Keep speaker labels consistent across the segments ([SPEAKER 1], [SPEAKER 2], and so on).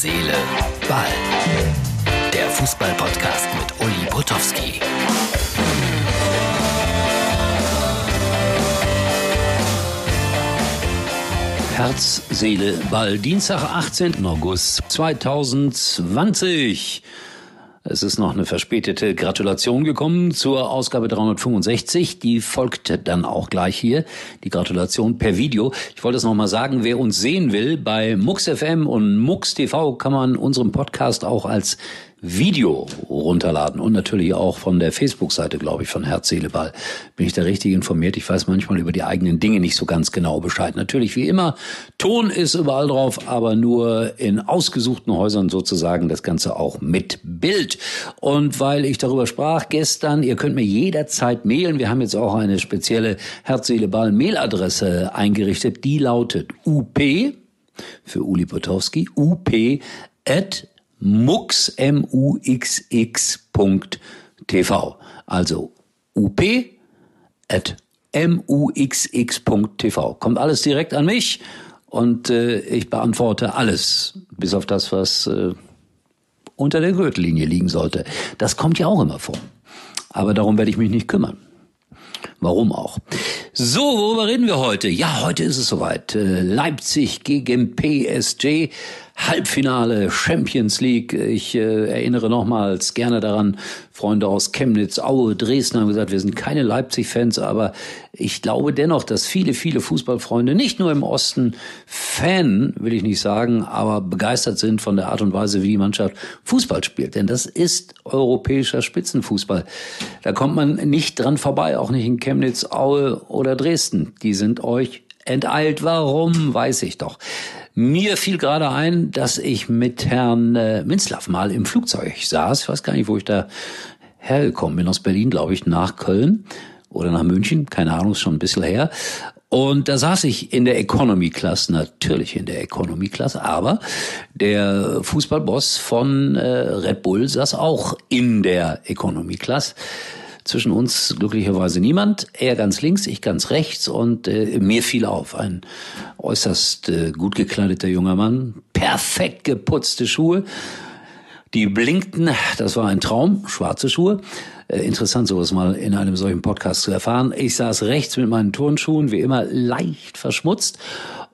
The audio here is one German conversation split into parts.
[SPEAKER 1] Seele, Ball. Der Fußball-Podcast mit Uli Potowski. Herz, Seele, Ball. Dienstag, 18. August 2020. Es ist noch eine verspätete Gratulation gekommen zur Ausgabe 365. Die folgt dann auch gleich hier. Die Gratulation per Video. Ich wollte es nochmal sagen, wer uns sehen will, bei MUX FM und MUX TV kann man unseren Podcast auch als Video runterladen und natürlich auch von der Facebook-Seite, glaube ich, von Herz, Seele, Ball. Bin ich da richtig informiert? Ich weiß manchmal über die eigenen Dinge nicht so ganz genau Bescheid. Natürlich, wie immer, Ton ist überall drauf, aber nur in ausgesuchten Häusern sozusagen das Ganze auch mit Bild. Und weil ich darüber sprach gestern, ihr könnt mir jederzeit mailen. Wir haben jetzt auch eine spezielle Herz, Seele, Ball Mailadresse eingerichtet. Die lautet up für Uli Potowski, up at mux, M-U-X-X.tv. Also up at mux.tv. Kommt alles direkt an mich und äh, ich beantworte alles, bis auf das, was äh, unter der Gürtellinie liegen sollte. Das kommt ja auch immer vor. Aber darum werde ich mich nicht kümmern. Warum auch? So, worüber reden wir heute? Ja, heute ist es soweit. Äh, Leipzig gegen PSG Halbfinale Champions League. Ich äh, erinnere nochmals gerne daran, Freunde aus Chemnitz, Aue, Dresden haben gesagt, wir sind keine Leipzig-Fans, aber ich glaube dennoch, dass viele, viele Fußballfreunde nicht nur im Osten Fan, will ich nicht sagen, aber begeistert sind von der Art und Weise, wie die Mannschaft Fußball spielt. Denn das ist europäischer Spitzenfußball. Da kommt man nicht dran vorbei, auch nicht in Chemnitz, Aue oder Dresden. Die sind euch enteilt. Warum, weiß ich doch. Mir fiel gerade ein, dass ich mit Herrn äh, Minzlaff mal im Flugzeug saß. Ich weiß gar nicht, wo ich da hergekommen bin. Aus Berlin, glaube ich, nach Köln oder nach München. Keine Ahnung, ist schon ein bisschen her. Und da saß ich in der Economy Class, natürlich in der Economy Class, aber der Fußballboss von äh, Red Bull saß auch in der Economy Class. Zwischen uns glücklicherweise niemand. Er ganz links, ich ganz rechts und äh, mir fiel auf. Ein äußerst äh, gut gekleideter junger Mann, perfekt geputzte Schuhe. Die blinkten, das war ein Traum, schwarze Schuhe. Äh, interessant, sowas mal in einem solchen Podcast zu erfahren. Ich saß rechts mit meinen Turnschuhen, wie immer leicht verschmutzt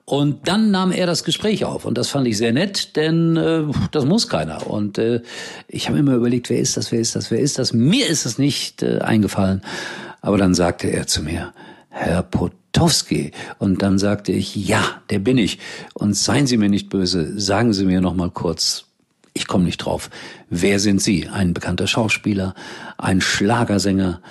[SPEAKER 1] und dann nahm er das Gespräch auf und das fand ich sehr nett, denn äh, das muss keiner. Und äh, ich habe immer überlegt, wer ist das, wer ist das, wer ist das. Mir ist es nicht äh, eingefallen. Aber dann sagte er zu mir, Herr Potowski. Und dann sagte ich, ja, der bin ich. Und seien Sie mir nicht böse, sagen Sie mir noch mal kurz, ich komme nicht drauf. Wer sind Sie? Ein bekannter Schauspieler, ein Schlagersänger,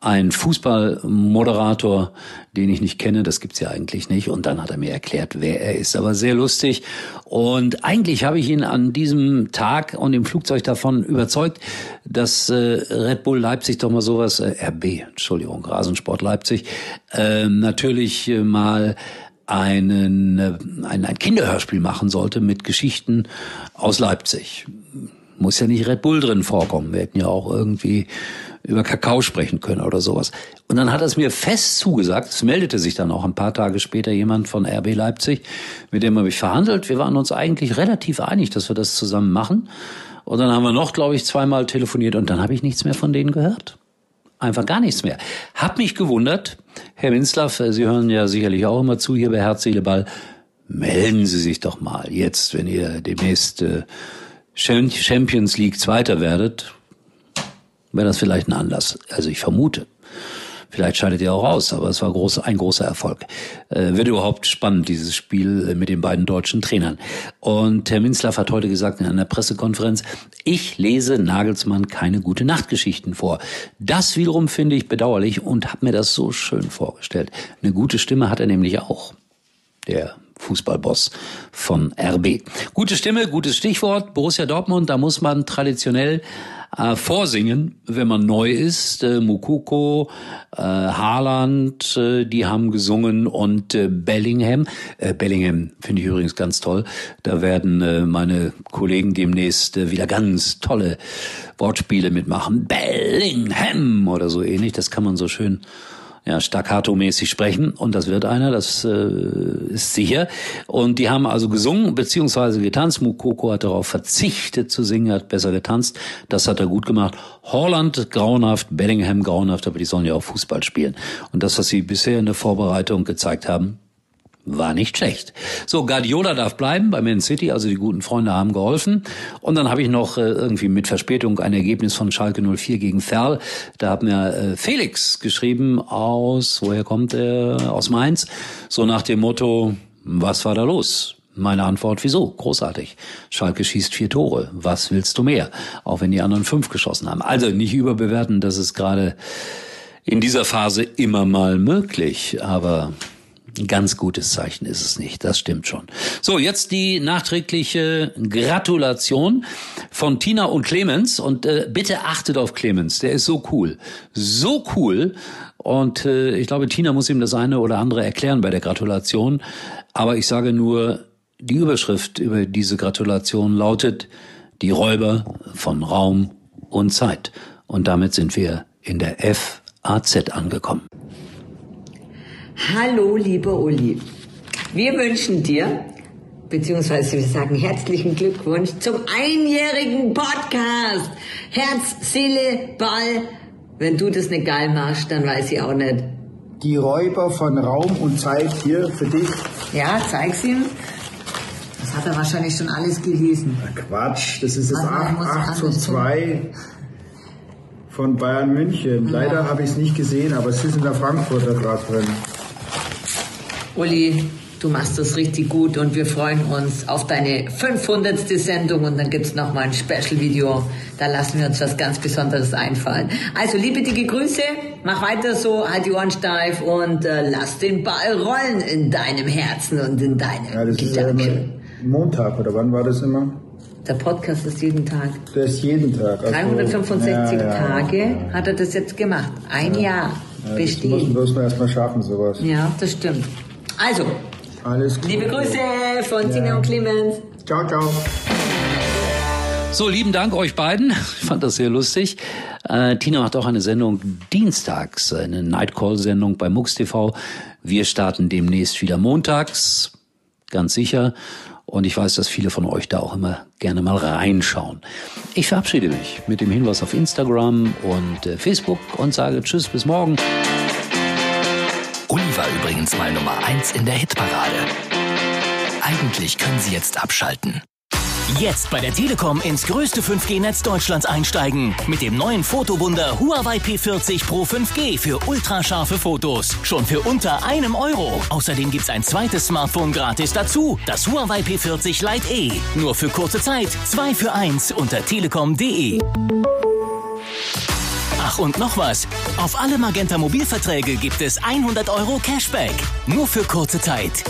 [SPEAKER 1] ein Fußballmoderator, den ich nicht kenne, das gibt's ja eigentlich nicht. Und dann hat er mir erklärt, wer er ist. Aber sehr lustig. Und eigentlich habe ich ihn an diesem Tag und im Flugzeug davon überzeugt, dass äh, Red Bull Leipzig doch mal sowas, äh, RB, Entschuldigung, Rasensport Leipzig, äh, natürlich äh, mal einen, äh, ein, ein Kinderhörspiel machen sollte mit Geschichten aus Leipzig. Muss ja nicht Red Bull drin vorkommen. Wir hätten ja auch irgendwie über Kakao sprechen können oder sowas. Und dann hat er es mir fest zugesagt. Es meldete sich dann auch ein paar Tage später jemand von RB Leipzig, mit dem habe ich verhandelt. Wir waren uns eigentlich relativ einig, dass wir das zusammen machen. Und dann haben wir noch, glaube ich, zweimal telefoniert und dann habe ich nichts mehr von denen gehört. Einfach gar nichts mehr. Hab mich gewundert. Herr Minzlaff, Sie hören ja sicherlich auch immer zu hier bei Herz, Seele, Ball. Melden Sie sich doch mal jetzt, wenn ihr demnächst äh, Champions League Zweiter werdet wäre das vielleicht ein Anlass. Also ich vermute. Vielleicht scheidet ihr auch aus, aber es war groß, ein großer Erfolg. Äh, wird überhaupt spannend, dieses Spiel mit den beiden deutschen Trainern. Und Herr Minzlaff hat heute gesagt in einer Pressekonferenz, ich lese Nagelsmann keine gute Nachtgeschichten vor. Das wiederum finde ich bedauerlich und habe mir das so schön vorgestellt. Eine gute Stimme hat er nämlich auch. Der Fußballboss von RB. Gute Stimme, gutes Stichwort. Borussia Dortmund, da muss man traditionell äh, vorsingen, wenn man neu ist. Äh, Mukoko, äh, Haaland, äh, die haben gesungen und äh, Bellingham. Äh, Bellingham finde ich übrigens ganz toll. Da werden äh, meine Kollegen demnächst äh, wieder ganz tolle Wortspiele mitmachen. Bellingham oder so ähnlich. Das kann man so schön ja, staccato-mäßig sprechen und das wird einer, das äh, ist sicher. Und die haben also gesungen beziehungsweise getanzt. Mukoko hat darauf verzichtet zu singen, hat besser getanzt. Das hat er gut gemacht. Holland grauenhaft, Bellingham grauenhaft, aber die sollen ja auch Fußball spielen. Und das, was sie bisher in der Vorbereitung gezeigt haben, war nicht schlecht. So, Guardiola darf bleiben bei Man City, also die guten Freunde haben geholfen. Und dann habe ich noch äh, irgendwie mit Verspätung ein Ergebnis von Schalke 04 gegen Ferl. Da hat mir äh, Felix geschrieben aus, woher kommt er? Aus Mainz. So nach dem Motto, was war da los? Meine Antwort, wieso? Großartig. Schalke schießt vier Tore. Was willst du mehr? Auch wenn die anderen fünf geschossen haben. Also nicht überbewerten, das ist gerade in dieser Phase immer mal möglich. Aber ein ganz gutes Zeichen ist es nicht, das stimmt schon. So, jetzt die nachträgliche Gratulation von Tina und Clemens. Und äh, bitte achtet auf Clemens, der ist so cool. So cool. Und äh, ich glaube, Tina muss ihm das eine oder andere erklären bei der Gratulation. Aber ich sage nur, die Überschrift über diese Gratulation lautet Die Räuber von Raum und Zeit. Und damit sind wir in der FAZ angekommen.
[SPEAKER 2] Hallo, lieber Uli. Wir wünschen dir, beziehungsweise wir sagen herzlichen Glückwunsch zum einjährigen Podcast. Herz, Seele, Ball. Wenn du das nicht geil machst, dann weiß ich auch nicht.
[SPEAKER 3] Die Räuber von Raum und Zeit hier für dich.
[SPEAKER 2] Ja, zeig's ihm. Das hat er wahrscheinlich schon alles gelesen.
[SPEAKER 3] Na Quatsch, das ist
[SPEAKER 2] mal,
[SPEAKER 3] 8,
[SPEAKER 2] ich muss
[SPEAKER 3] 8 zu
[SPEAKER 2] anders
[SPEAKER 3] 2 von Bayern München. Leider habe ich es nicht gesehen, aber es ist in der Frankfurter gerade drin.
[SPEAKER 2] Uli, du machst das richtig gut und wir freuen uns auf deine 500. Sendung und dann gibt's noch mal ein Special-Video. Da lassen wir uns was ganz Besonderes einfallen. Also liebe dicke Grüße, mach weiter so, halt die Ohren steif und äh, lass den Ball rollen in deinem Herzen und in deinem
[SPEAKER 3] Ja, das ist ja
[SPEAKER 2] Gedanken.
[SPEAKER 3] immer Montag, oder wann war das immer?
[SPEAKER 2] Der Podcast ist jeden Tag.
[SPEAKER 3] Der ist jeden Tag. Also,
[SPEAKER 2] 365
[SPEAKER 3] ja, ja,
[SPEAKER 2] Tage hat er das jetzt gemacht. Ein Jahr
[SPEAKER 3] Ja, das muss,
[SPEAKER 2] bestehen.
[SPEAKER 3] muss man erstmal schaffen, sowas.
[SPEAKER 2] Ja, das stimmt. Also,
[SPEAKER 3] Alles gut.
[SPEAKER 2] liebe Grüße von Tina und Clemens.
[SPEAKER 3] Ciao, ciao.
[SPEAKER 1] So, lieben Dank euch beiden. Ich fand das sehr lustig. Äh, Tina macht auch eine Sendung dienstags, eine Nightcall-Sendung bei MUX TV. Wir starten demnächst wieder montags, ganz sicher. Und ich weiß, dass viele von euch da auch immer gerne mal reinschauen. Ich verabschiede mich mit dem Hinweis auf Instagram und äh, Facebook und sage Tschüss, bis morgen.
[SPEAKER 4] Uli war übrigens mal Nummer 1 in der Hitparade. Eigentlich können Sie jetzt abschalten. Jetzt bei der Telekom ins größte 5G-Netz Deutschlands einsteigen. Mit dem neuen Fotowunder Huawei P40 Pro 5G für ultrascharfe Fotos. Schon für unter einem Euro. Außerdem gibt's ein zweites Smartphone gratis dazu. Das Huawei P40 Lite E. Nur für kurze Zeit. Zwei für eins unter telekom.de. Und noch was. Auf alle Magenta Mobilverträge gibt es 100 Euro Cashback. Nur für kurze Zeit.